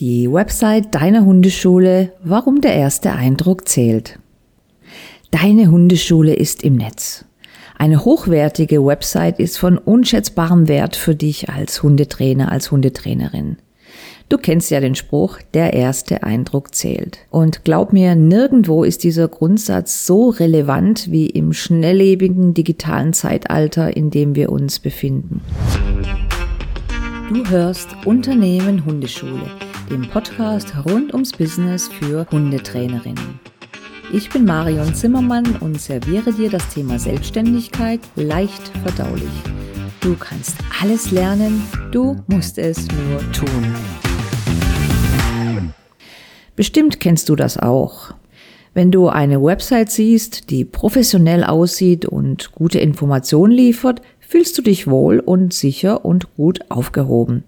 Die Website deiner Hundeschule, warum der erste Eindruck zählt. Deine Hundeschule ist im Netz. Eine hochwertige Website ist von unschätzbarem Wert für dich als Hundetrainer, als Hundetrainerin. Du kennst ja den Spruch, der erste Eindruck zählt. Und glaub mir, nirgendwo ist dieser Grundsatz so relevant wie im schnelllebigen digitalen Zeitalter, in dem wir uns befinden. Du hörst Unternehmen Hundeschule dem Podcast rund ums Business für Hundetrainerinnen. Ich bin Marion Zimmermann und serviere dir das Thema Selbstständigkeit leicht verdaulich. Du kannst alles lernen, du musst es nur tun. Bestimmt kennst du das auch. Wenn du eine Website siehst, die professionell aussieht und gute Informationen liefert, fühlst du dich wohl und sicher und gut aufgehoben.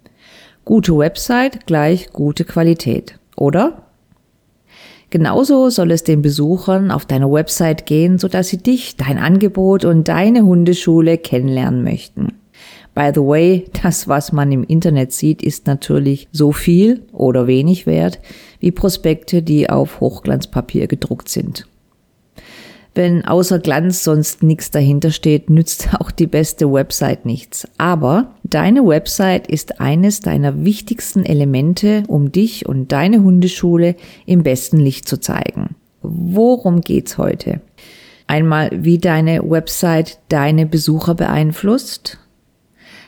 Gute Website gleich gute Qualität, oder? Genauso soll es den Besuchern auf deiner Website gehen, sodass sie dich, dein Angebot und deine Hundeschule kennenlernen möchten. By the way, das, was man im Internet sieht, ist natürlich so viel oder wenig wert wie Prospekte, die auf Hochglanzpapier gedruckt sind. Wenn außer Glanz sonst nichts dahinter steht, nützt auch die beste Website nichts. Aber deine Website ist eines deiner wichtigsten Elemente, um dich und deine Hundeschule im besten Licht zu zeigen. Worum geht's heute? Einmal, wie deine Website deine Besucher beeinflusst.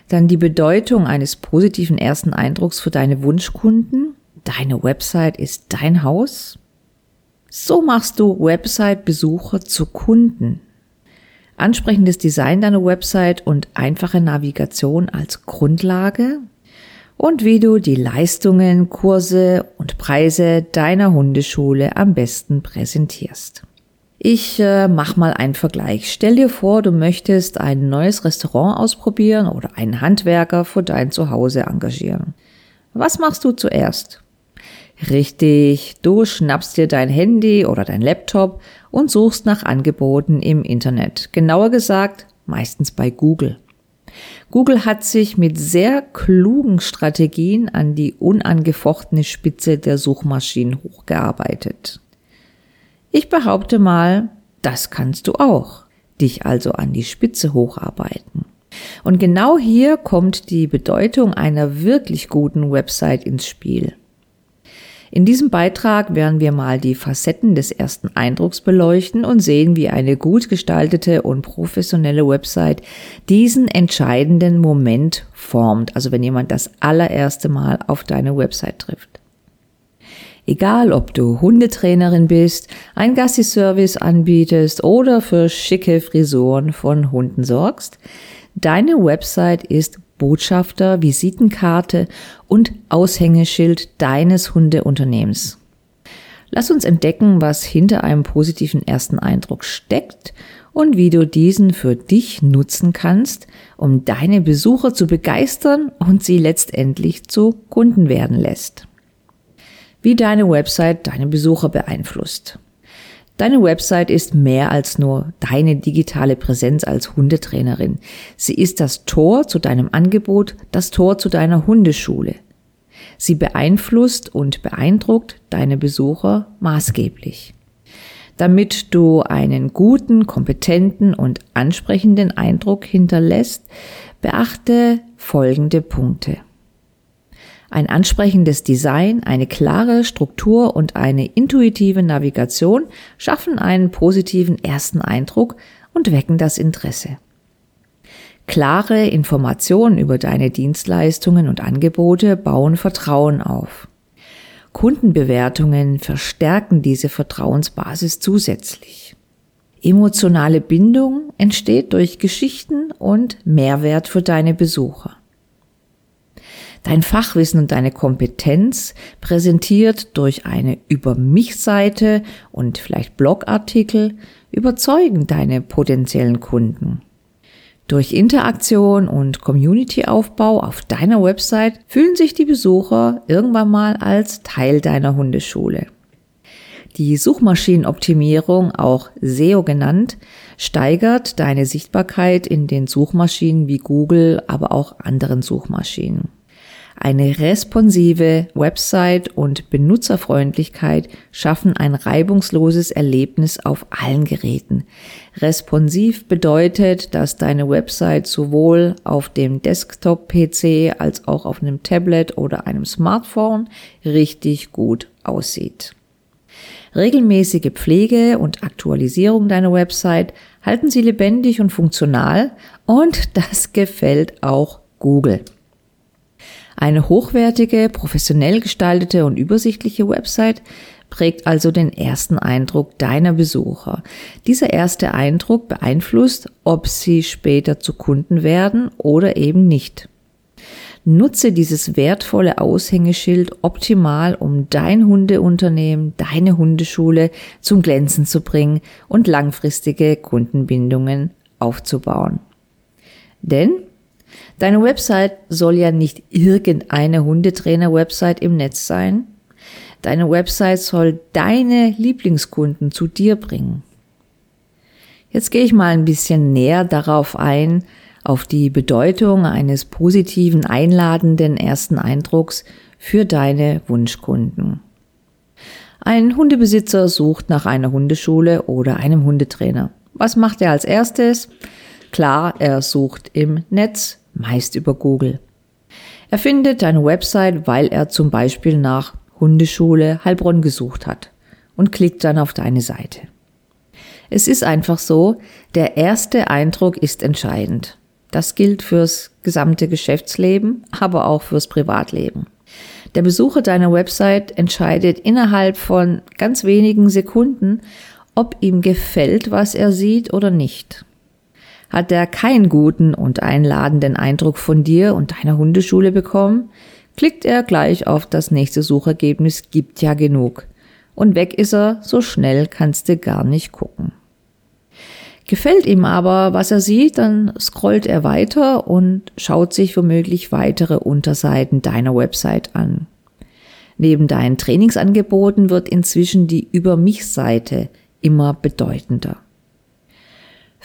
Dann die Bedeutung eines positiven ersten Eindrucks für deine Wunschkunden. Deine Website ist dein Haus. So machst du Website-Besucher zu Kunden. Ansprechendes Design deiner Website und einfache Navigation als Grundlage und wie du die Leistungen, Kurse und Preise deiner Hundeschule am besten präsentierst. Ich äh, mach mal einen Vergleich. Stell dir vor, du möchtest ein neues Restaurant ausprobieren oder einen Handwerker für dein Zuhause engagieren. Was machst du zuerst? Richtig, du schnappst dir dein Handy oder dein Laptop und suchst nach Angeboten im Internet. Genauer gesagt, meistens bei Google. Google hat sich mit sehr klugen Strategien an die unangefochtene Spitze der Suchmaschinen hochgearbeitet. Ich behaupte mal, das kannst du auch, dich also an die Spitze hocharbeiten. Und genau hier kommt die Bedeutung einer wirklich guten Website ins Spiel. In diesem Beitrag werden wir mal die Facetten des ersten Eindrucks beleuchten und sehen, wie eine gut gestaltete und professionelle Website diesen entscheidenden Moment formt, also wenn jemand das allererste Mal auf deine Website trifft. Egal, ob du Hundetrainerin bist, ein Gassi-Service anbietest oder für schicke Frisuren von Hunden sorgst, deine Website ist Botschafter, Visitenkarte und Aushängeschild deines Hundeunternehmens. Lass uns entdecken, was hinter einem positiven ersten Eindruck steckt und wie du diesen für dich nutzen kannst, um deine Besucher zu begeistern und sie letztendlich zu Kunden werden lässt. Wie deine Website deine Besucher beeinflusst. Deine Website ist mehr als nur deine digitale Präsenz als Hundetrainerin. Sie ist das Tor zu deinem Angebot, das Tor zu deiner Hundeschule. Sie beeinflusst und beeindruckt deine Besucher maßgeblich. Damit du einen guten, kompetenten und ansprechenden Eindruck hinterlässt, beachte folgende Punkte. Ein ansprechendes Design, eine klare Struktur und eine intuitive Navigation schaffen einen positiven ersten Eindruck und wecken das Interesse. Klare Informationen über deine Dienstleistungen und Angebote bauen Vertrauen auf. Kundenbewertungen verstärken diese Vertrauensbasis zusätzlich. Emotionale Bindung entsteht durch Geschichten und Mehrwert für deine Besucher. Dein Fachwissen und deine Kompetenz präsentiert durch eine Über mich Seite und vielleicht Blogartikel überzeugen deine potenziellen Kunden. Durch Interaktion und Community-Aufbau auf deiner Website fühlen sich die Besucher irgendwann mal als Teil deiner Hundeschule. Die Suchmaschinenoptimierung, auch SEO genannt, steigert deine Sichtbarkeit in den Suchmaschinen wie Google, aber auch anderen Suchmaschinen. Eine responsive Website und Benutzerfreundlichkeit schaffen ein reibungsloses Erlebnis auf allen Geräten. Responsiv bedeutet, dass deine Website sowohl auf dem Desktop-PC als auch auf einem Tablet oder einem Smartphone richtig gut aussieht. Regelmäßige Pflege und Aktualisierung deiner Website halten sie lebendig und funktional und das gefällt auch Google. Eine hochwertige, professionell gestaltete und übersichtliche Website prägt also den ersten Eindruck deiner Besucher. Dieser erste Eindruck beeinflusst, ob sie später zu Kunden werden oder eben nicht. Nutze dieses wertvolle Aushängeschild optimal, um dein Hundeunternehmen, deine Hundeschule zum Glänzen zu bringen und langfristige Kundenbindungen aufzubauen. Denn Deine Website soll ja nicht irgendeine Hundetrainer-Website im Netz sein. Deine Website soll deine Lieblingskunden zu dir bringen. Jetzt gehe ich mal ein bisschen näher darauf ein, auf die Bedeutung eines positiven, einladenden ersten Eindrucks für deine Wunschkunden. Ein Hundebesitzer sucht nach einer Hundeschule oder einem Hundetrainer. Was macht er als erstes? Klar, er sucht im Netz, meist über Google. Er findet deine Website, weil er zum Beispiel nach Hundeschule Heilbronn gesucht hat und klickt dann auf deine Seite. Es ist einfach so, der erste Eindruck ist entscheidend. Das gilt fürs gesamte Geschäftsleben, aber auch fürs Privatleben. Der Besucher deiner Website entscheidet innerhalb von ganz wenigen Sekunden, ob ihm gefällt, was er sieht oder nicht. Hat er keinen guten und einladenden Eindruck von dir und deiner Hundeschule bekommen, klickt er gleich auf das nächste Suchergebnis gibt ja genug. Und weg ist er, so schnell kannst du gar nicht gucken. Gefällt ihm aber, was er sieht, dann scrollt er weiter und schaut sich womöglich weitere Unterseiten deiner Website an. Neben deinen Trainingsangeboten wird inzwischen die Über mich Seite immer bedeutender.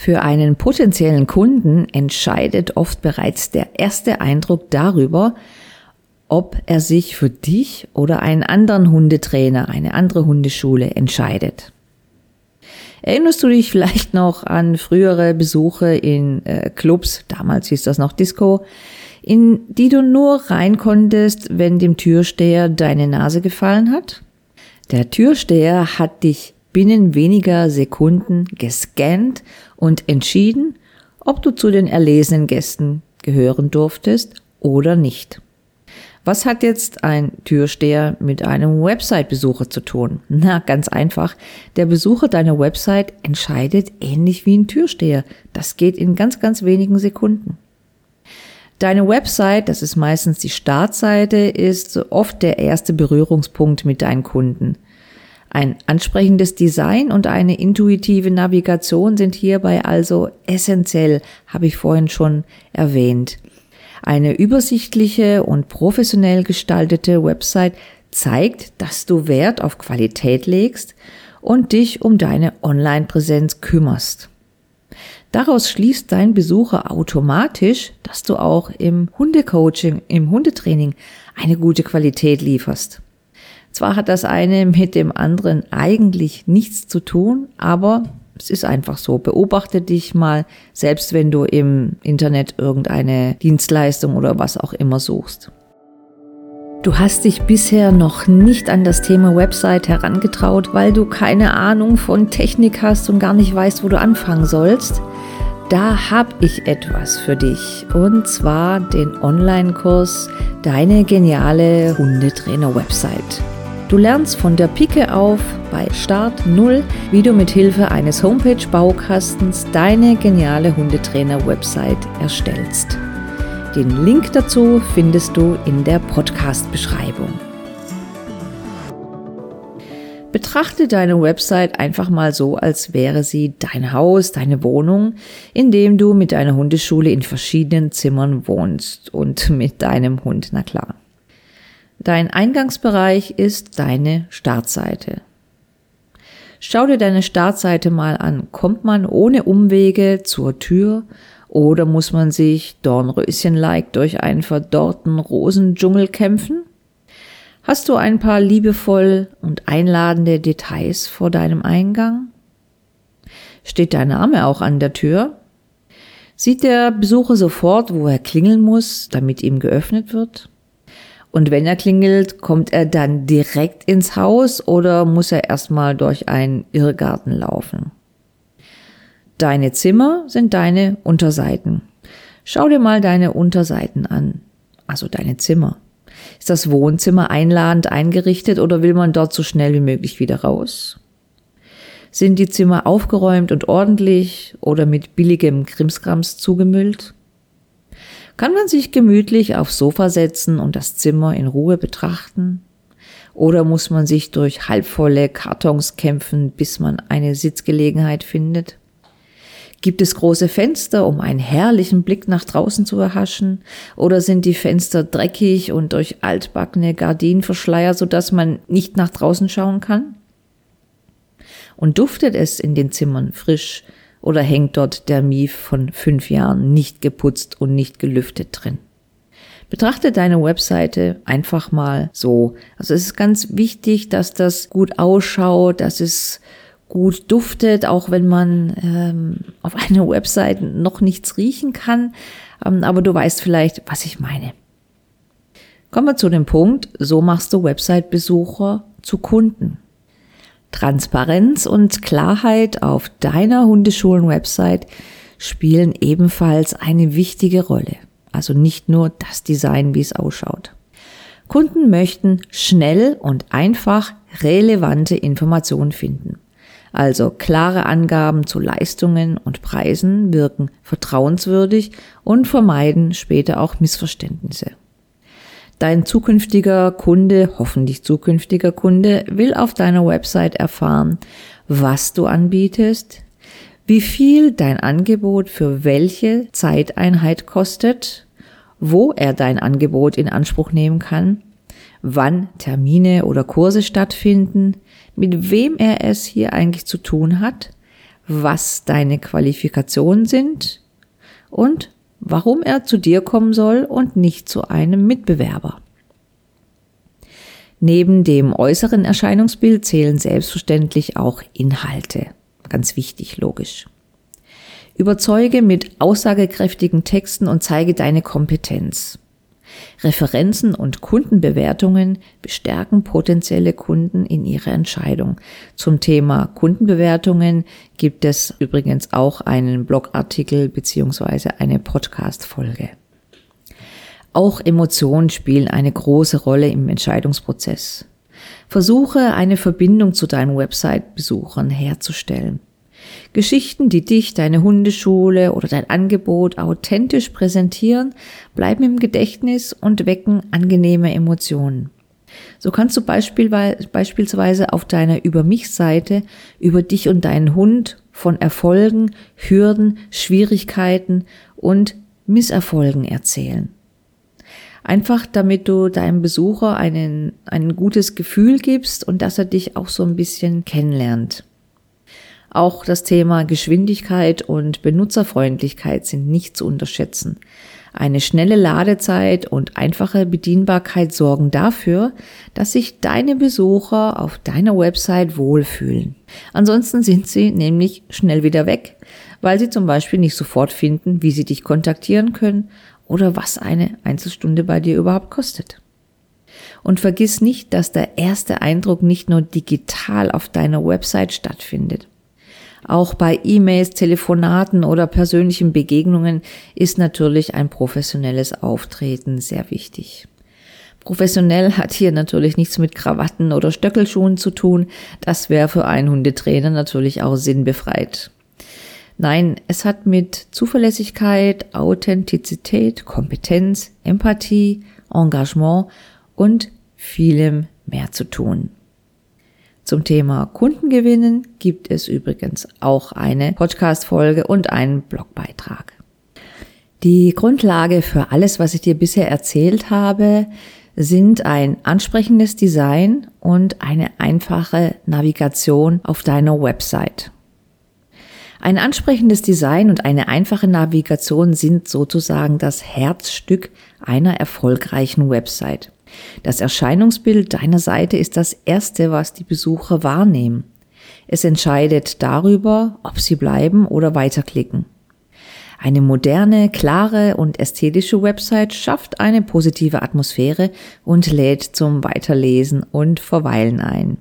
Für einen potenziellen Kunden entscheidet oft bereits der erste Eindruck darüber, ob er sich für dich oder einen anderen Hundetrainer, eine andere Hundeschule entscheidet. Erinnerst du dich vielleicht noch an frühere Besuche in äh, Clubs, damals hieß das noch Disco, in die du nur rein konntest, wenn dem Türsteher deine Nase gefallen hat? Der Türsteher hat dich binnen weniger Sekunden gescannt und entschieden, ob du zu den erlesenen Gästen gehören durftest oder nicht. Was hat jetzt ein Türsteher mit einem Website-Besucher zu tun? Na, ganz einfach. Der Besucher deiner Website entscheidet ähnlich wie ein Türsteher. Das geht in ganz, ganz wenigen Sekunden. Deine Website, das ist meistens die Startseite, ist oft der erste Berührungspunkt mit deinen Kunden. Ein ansprechendes Design und eine intuitive Navigation sind hierbei also essentiell, habe ich vorhin schon erwähnt. Eine übersichtliche und professionell gestaltete Website zeigt, dass du Wert auf Qualität legst und dich um deine Online-Präsenz kümmerst. Daraus schließt dein Besucher automatisch, dass du auch im Hundecoaching, im Hundetraining eine gute Qualität lieferst. Zwar hat das eine mit dem anderen eigentlich nichts zu tun, aber es ist einfach so. Beobachte dich mal, selbst wenn du im Internet irgendeine Dienstleistung oder was auch immer suchst. Du hast dich bisher noch nicht an das Thema Website herangetraut, weil du keine Ahnung von Technik hast und gar nicht weißt, wo du anfangen sollst. Da habe ich etwas für dich und zwar den Online-Kurs Deine geniale Hundetrainer-Website. Du lernst von der Pike auf bei Start 0, wie du mit Hilfe eines Homepage-Baukastens deine geniale Hundetrainer-Website erstellst. Den Link dazu findest du in der Podcast-Beschreibung. Betrachte deine Website einfach mal so, als wäre sie dein Haus, deine Wohnung, in dem du mit deiner Hundeschule in verschiedenen Zimmern wohnst und mit deinem Hund, na klar. Dein Eingangsbereich ist deine Startseite. Schau dir deine Startseite mal an. Kommt man ohne Umwege zur Tür oder muss man sich Dornröschen-like durch einen verdorrten Rosendschungel kämpfen? Hast du ein paar liebevoll und einladende Details vor deinem Eingang? Steht dein Name auch an der Tür? Sieht der Besucher sofort, wo er klingeln muss, damit ihm geöffnet wird? Und wenn er klingelt, kommt er dann direkt ins Haus oder muss er erstmal durch einen Irrgarten laufen? Deine Zimmer sind deine Unterseiten. Schau dir mal deine Unterseiten an, also deine Zimmer. Ist das Wohnzimmer einladend eingerichtet oder will man dort so schnell wie möglich wieder raus? Sind die Zimmer aufgeräumt und ordentlich oder mit billigem Krimskrams zugemüllt? Kann man sich gemütlich aufs Sofa setzen und das Zimmer in Ruhe betrachten? Oder muss man sich durch halbvolle Kartons kämpfen, bis man eine Sitzgelegenheit findet? Gibt es große Fenster, um einen herrlichen Blick nach draußen zu erhaschen? Oder sind die Fenster dreckig und durch altbackene Gardinen verschleiert, sodass man nicht nach draußen schauen kann? Und duftet es in den Zimmern frisch, oder hängt dort der Mief von fünf Jahren nicht geputzt und nicht gelüftet drin? Betrachte deine Webseite einfach mal so. Also es ist ganz wichtig, dass das gut ausschaut, dass es gut duftet, auch wenn man ähm, auf einer Website noch nichts riechen kann. Ähm, aber du weißt vielleicht, was ich meine. Kommen wir zu dem Punkt, so machst du Website-Besucher zu Kunden. Transparenz und Klarheit auf deiner Hundeschulen-Website spielen ebenfalls eine wichtige Rolle. Also nicht nur das Design, wie es ausschaut. Kunden möchten schnell und einfach relevante Informationen finden. Also klare Angaben zu Leistungen und Preisen wirken vertrauenswürdig und vermeiden später auch Missverständnisse. Dein zukünftiger Kunde, hoffentlich zukünftiger Kunde, will auf deiner Website erfahren, was du anbietest, wie viel dein Angebot für welche Zeiteinheit kostet, wo er dein Angebot in Anspruch nehmen kann, wann Termine oder Kurse stattfinden, mit wem er es hier eigentlich zu tun hat, was deine Qualifikationen sind und warum er zu dir kommen soll und nicht zu einem Mitbewerber. Neben dem äußeren Erscheinungsbild zählen selbstverständlich auch Inhalte. Ganz wichtig, logisch. Überzeuge mit aussagekräftigen Texten und zeige deine Kompetenz. Referenzen und Kundenbewertungen bestärken potenzielle Kunden in ihrer Entscheidung. Zum Thema Kundenbewertungen gibt es übrigens auch einen Blogartikel beziehungsweise eine Podcast-Folge. Auch Emotionen spielen eine große Rolle im Entscheidungsprozess. Versuche eine Verbindung zu deinen Website-Besuchern herzustellen. Geschichten, die dich, deine Hundeschule oder dein Angebot authentisch präsentieren, bleiben im Gedächtnis und wecken angenehme Emotionen. So kannst du beispielsweise auf deiner Über mich Seite über dich und deinen Hund von Erfolgen, Hürden, Schwierigkeiten und Misserfolgen erzählen. Einfach damit du deinem Besucher einen, ein gutes Gefühl gibst und dass er dich auch so ein bisschen kennenlernt. Auch das Thema Geschwindigkeit und Benutzerfreundlichkeit sind nicht zu unterschätzen. Eine schnelle Ladezeit und einfache Bedienbarkeit sorgen dafür, dass sich deine Besucher auf deiner Website wohlfühlen. Ansonsten sind sie nämlich schnell wieder weg, weil sie zum Beispiel nicht sofort finden, wie sie dich kontaktieren können oder was eine Einzelstunde bei dir überhaupt kostet. Und vergiss nicht, dass der erste Eindruck nicht nur digital auf deiner Website stattfindet. Auch bei E-Mails, Telefonaten oder persönlichen Begegnungen ist natürlich ein professionelles Auftreten sehr wichtig. Professionell hat hier natürlich nichts mit Krawatten oder Stöckelschuhen zu tun. Das wäre für einen Hundetrainer natürlich auch sinnbefreit. Nein, es hat mit Zuverlässigkeit, Authentizität, Kompetenz, Empathie, Engagement und vielem mehr zu tun. Zum Thema Kundengewinnen gibt es übrigens auch eine Podcast-Folge und einen Blogbeitrag. Die Grundlage für alles, was ich dir bisher erzählt habe, sind ein ansprechendes Design und eine einfache Navigation auf deiner Website. Ein ansprechendes Design und eine einfache Navigation sind sozusagen das Herzstück einer erfolgreichen Website. Das Erscheinungsbild deiner Seite ist das Erste, was die Besucher wahrnehmen. Es entscheidet darüber, ob sie bleiben oder weiterklicken. Eine moderne, klare und ästhetische Website schafft eine positive Atmosphäre und lädt zum Weiterlesen und Verweilen ein.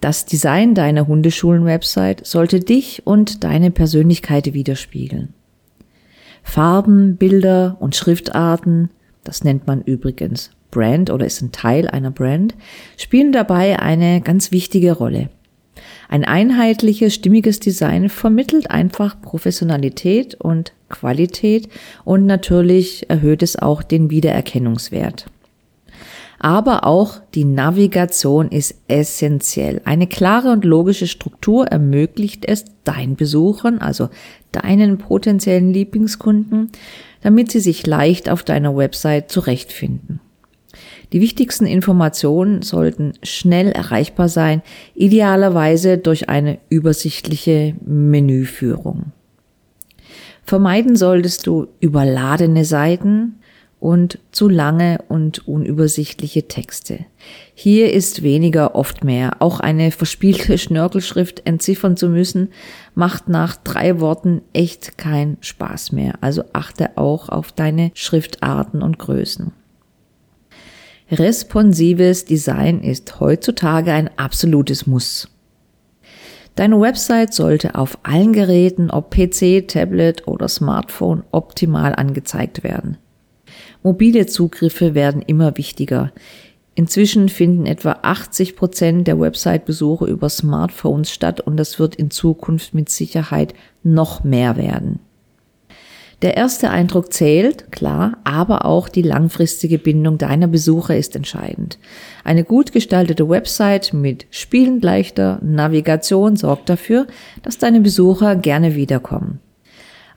Das Design deiner Hundeschulen-Website sollte dich und deine Persönlichkeit widerspiegeln. Farben, Bilder und Schriftarten, das nennt man übrigens Brand oder ist ein Teil einer Brand, spielen dabei eine ganz wichtige Rolle. Ein einheitliches, stimmiges Design vermittelt einfach Professionalität und Qualität und natürlich erhöht es auch den Wiedererkennungswert. Aber auch die Navigation ist essentiell. Eine klare und logische Struktur ermöglicht es deinen Besuchern, also deinen potenziellen Lieblingskunden, damit sie sich leicht auf deiner Website zurechtfinden. Die wichtigsten Informationen sollten schnell erreichbar sein, idealerweise durch eine übersichtliche Menüführung. Vermeiden solltest du überladene Seiten und zu lange und unübersichtliche Texte. Hier ist weniger oft mehr. Auch eine verspielte Schnörkelschrift entziffern zu müssen, macht nach drei Worten echt keinen Spaß mehr. Also achte auch auf deine Schriftarten und Größen. Responsives Design ist heutzutage ein absolutes Muss. Deine Website sollte auf allen Geräten, ob PC, Tablet oder Smartphone, optimal angezeigt werden. Mobile Zugriffe werden immer wichtiger. Inzwischen finden etwa 80 Prozent der Website-Besuche über Smartphones statt und das wird in Zukunft mit Sicherheit noch mehr werden. Der erste Eindruck zählt, klar, aber auch die langfristige Bindung deiner Besucher ist entscheidend. Eine gut gestaltete Website mit spielend leichter Navigation sorgt dafür, dass deine Besucher gerne wiederkommen.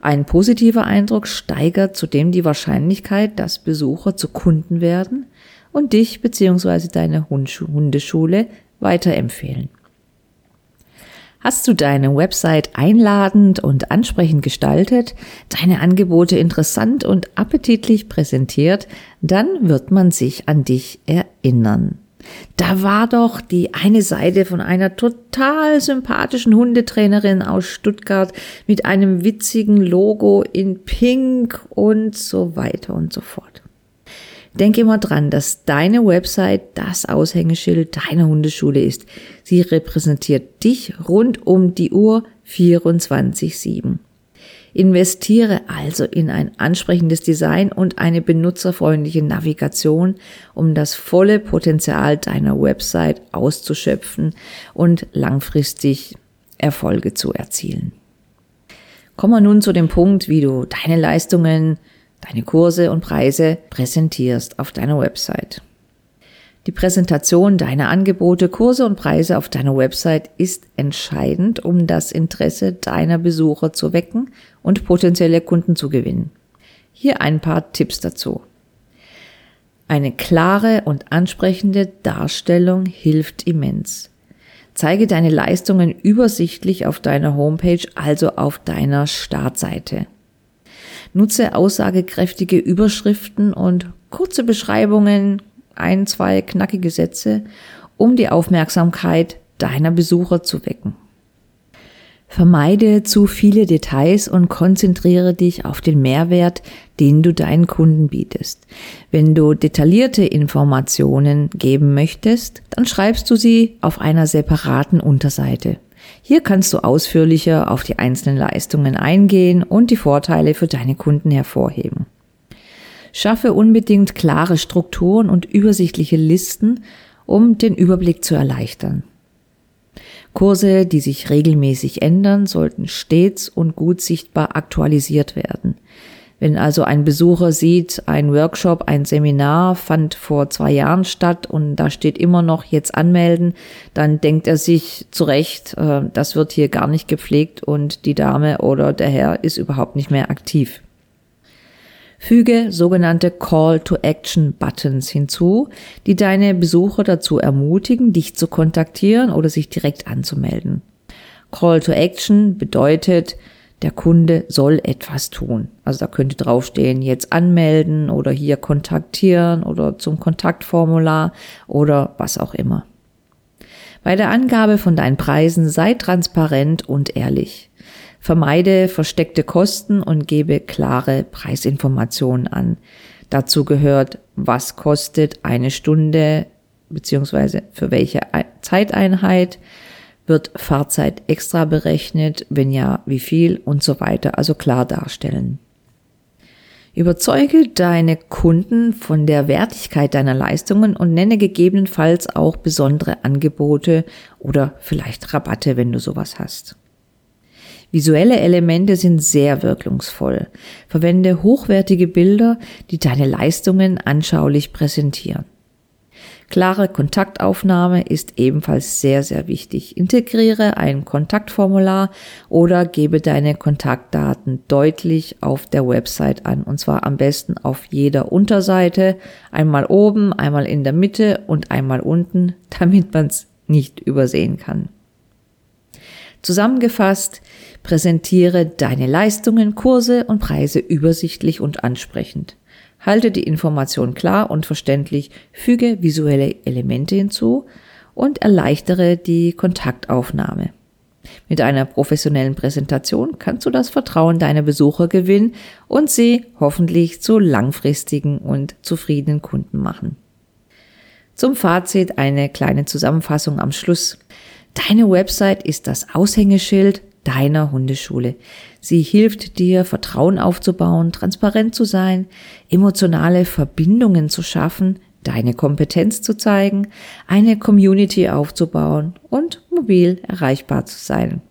Ein positiver Eindruck steigert zudem die Wahrscheinlichkeit, dass Besucher zu Kunden werden und dich bzw. deine Hundeschule weiterempfehlen. Hast du deine Website einladend und ansprechend gestaltet, deine Angebote interessant und appetitlich präsentiert, dann wird man sich an dich erinnern. Da war doch die eine Seite von einer total sympathischen Hundetrainerin aus Stuttgart mit einem witzigen Logo in Pink und so weiter und so fort. Denke immer dran, dass deine Website das Aushängeschild deiner Hundeschule ist. Sie repräsentiert dich rund um die Uhr 24-7. Investiere also in ein ansprechendes Design und eine benutzerfreundliche Navigation, um das volle Potenzial deiner Website auszuschöpfen und langfristig Erfolge zu erzielen. Kommen wir nun zu dem Punkt, wie du deine Leistungen deine Kurse und Preise präsentierst auf deiner Website. Die Präsentation deiner Angebote, Kurse und Preise auf deiner Website ist entscheidend, um das Interesse deiner Besucher zu wecken und potenzielle Kunden zu gewinnen. Hier ein paar Tipps dazu. Eine klare und ansprechende Darstellung hilft immens. Zeige deine Leistungen übersichtlich auf deiner Homepage, also auf deiner Startseite. Nutze aussagekräftige Überschriften und kurze Beschreibungen, ein, zwei knackige Sätze, um die Aufmerksamkeit deiner Besucher zu wecken. Vermeide zu viele Details und konzentriere dich auf den Mehrwert, den du deinen Kunden bietest. Wenn du detaillierte Informationen geben möchtest, dann schreibst du sie auf einer separaten Unterseite. Hier kannst du ausführlicher auf die einzelnen Leistungen eingehen und die Vorteile für deine Kunden hervorheben. Schaffe unbedingt klare Strukturen und übersichtliche Listen, um den Überblick zu erleichtern. Kurse, die sich regelmäßig ändern, sollten stets und gut sichtbar aktualisiert werden. Wenn also ein Besucher sieht, ein Workshop, ein Seminar fand vor zwei Jahren statt und da steht immer noch jetzt anmelden, dann denkt er sich zurecht, äh, das wird hier gar nicht gepflegt und die Dame oder der Herr ist überhaupt nicht mehr aktiv. Füge sogenannte Call-to-Action-Buttons hinzu, die deine Besucher dazu ermutigen, dich zu kontaktieren oder sich direkt anzumelden. Call-to-Action bedeutet, der Kunde soll etwas tun. Also da könnte draufstehen, jetzt anmelden oder hier kontaktieren oder zum Kontaktformular oder was auch immer. Bei der Angabe von deinen Preisen sei transparent und ehrlich. Vermeide versteckte Kosten und gebe klare Preisinformationen an. Dazu gehört, was kostet eine Stunde beziehungsweise für welche Zeiteinheit, wird Fahrzeit extra berechnet? Wenn ja, wie viel und so weiter. Also klar darstellen. Überzeuge deine Kunden von der Wertigkeit deiner Leistungen und nenne gegebenenfalls auch besondere Angebote oder vielleicht Rabatte, wenn du sowas hast. Visuelle Elemente sind sehr wirkungsvoll. Verwende hochwertige Bilder, die deine Leistungen anschaulich präsentieren. Klare Kontaktaufnahme ist ebenfalls sehr, sehr wichtig. Integriere ein Kontaktformular oder gebe deine Kontaktdaten deutlich auf der Website an. Und zwar am besten auf jeder Unterseite. Einmal oben, einmal in der Mitte und einmal unten, damit man es nicht übersehen kann. Zusammengefasst, präsentiere deine Leistungen, Kurse und Preise übersichtlich und ansprechend. Halte die Information klar und verständlich, füge visuelle Elemente hinzu und erleichtere die Kontaktaufnahme. Mit einer professionellen Präsentation kannst du das Vertrauen deiner Besucher gewinnen und sie hoffentlich zu langfristigen und zufriedenen Kunden machen. Zum Fazit eine kleine Zusammenfassung am Schluss. Deine Website ist das Aushängeschild deiner Hundeschule. Sie hilft dir, Vertrauen aufzubauen, transparent zu sein, emotionale Verbindungen zu schaffen, deine Kompetenz zu zeigen, eine Community aufzubauen und mobil erreichbar zu sein.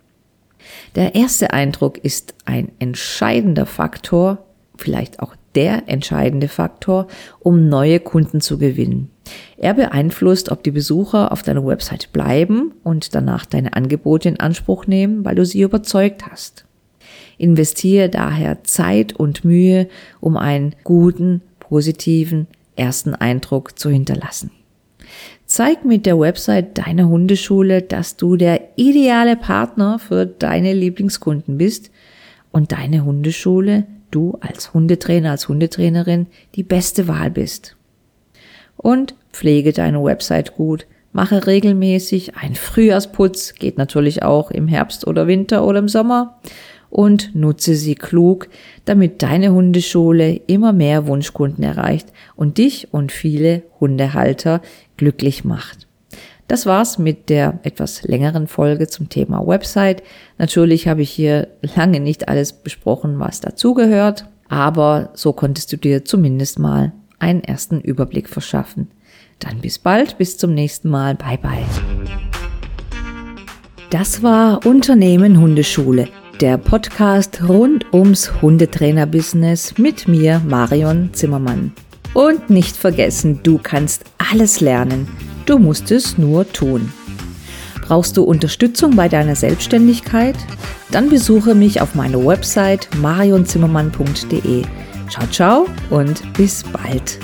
Der erste Eindruck ist ein entscheidender Faktor, vielleicht auch der entscheidende Faktor, um neue Kunden zu gewinnen. Er beeinflusst, ob die Besucher auf deiner Website bleiben und danach deine Angebote in Anspruch nehmen, weil du sie überzeugt hast. Investiere daher Zeit und Mühe, um einen guten, positiven ersten Eindruck zu hinterlassen. Zeig mit der Website deiner Hundeschule, dass du der ideale Partner für deine Lieblingskunden bist und deine Hundeschule, du als Hundetrainer, als Hundetrainerin die beste Wahl bist. Und pflege deine Website gut. Mache regelmäßig einen Frühjahrsputz, geht natürlich auch im Herbst oder Winter oder im Sommer und nutze sie klug, damit deine Hundeschule immer mehr Wunschkunden erreicht und dich und viele Hundehalter glücklich macht. Das war's mit der etwas längeren Folge zum Thema Website. Natürlich habe ich hier lange nicht alles besprochen, was dazugehört, aber so konntest du dir zumindest mal einen ersten Überblick verschaffen. Dann bis bald, bis zum nächsten Mal. Bye bye. Das war Unternehmen Hundeschule, der Podcast rund ums Hundetrainer-Business mit mir, Marion Zimmermann. Und nicht vergessen, du kannst alles lernen. Du musst es nur tun. Brauchst du Unterstützung bei deiner Selbstständigkeit? Dann besuche mich auf meiner Website marionzimmermann.de. Ciao, ciao und bis bald.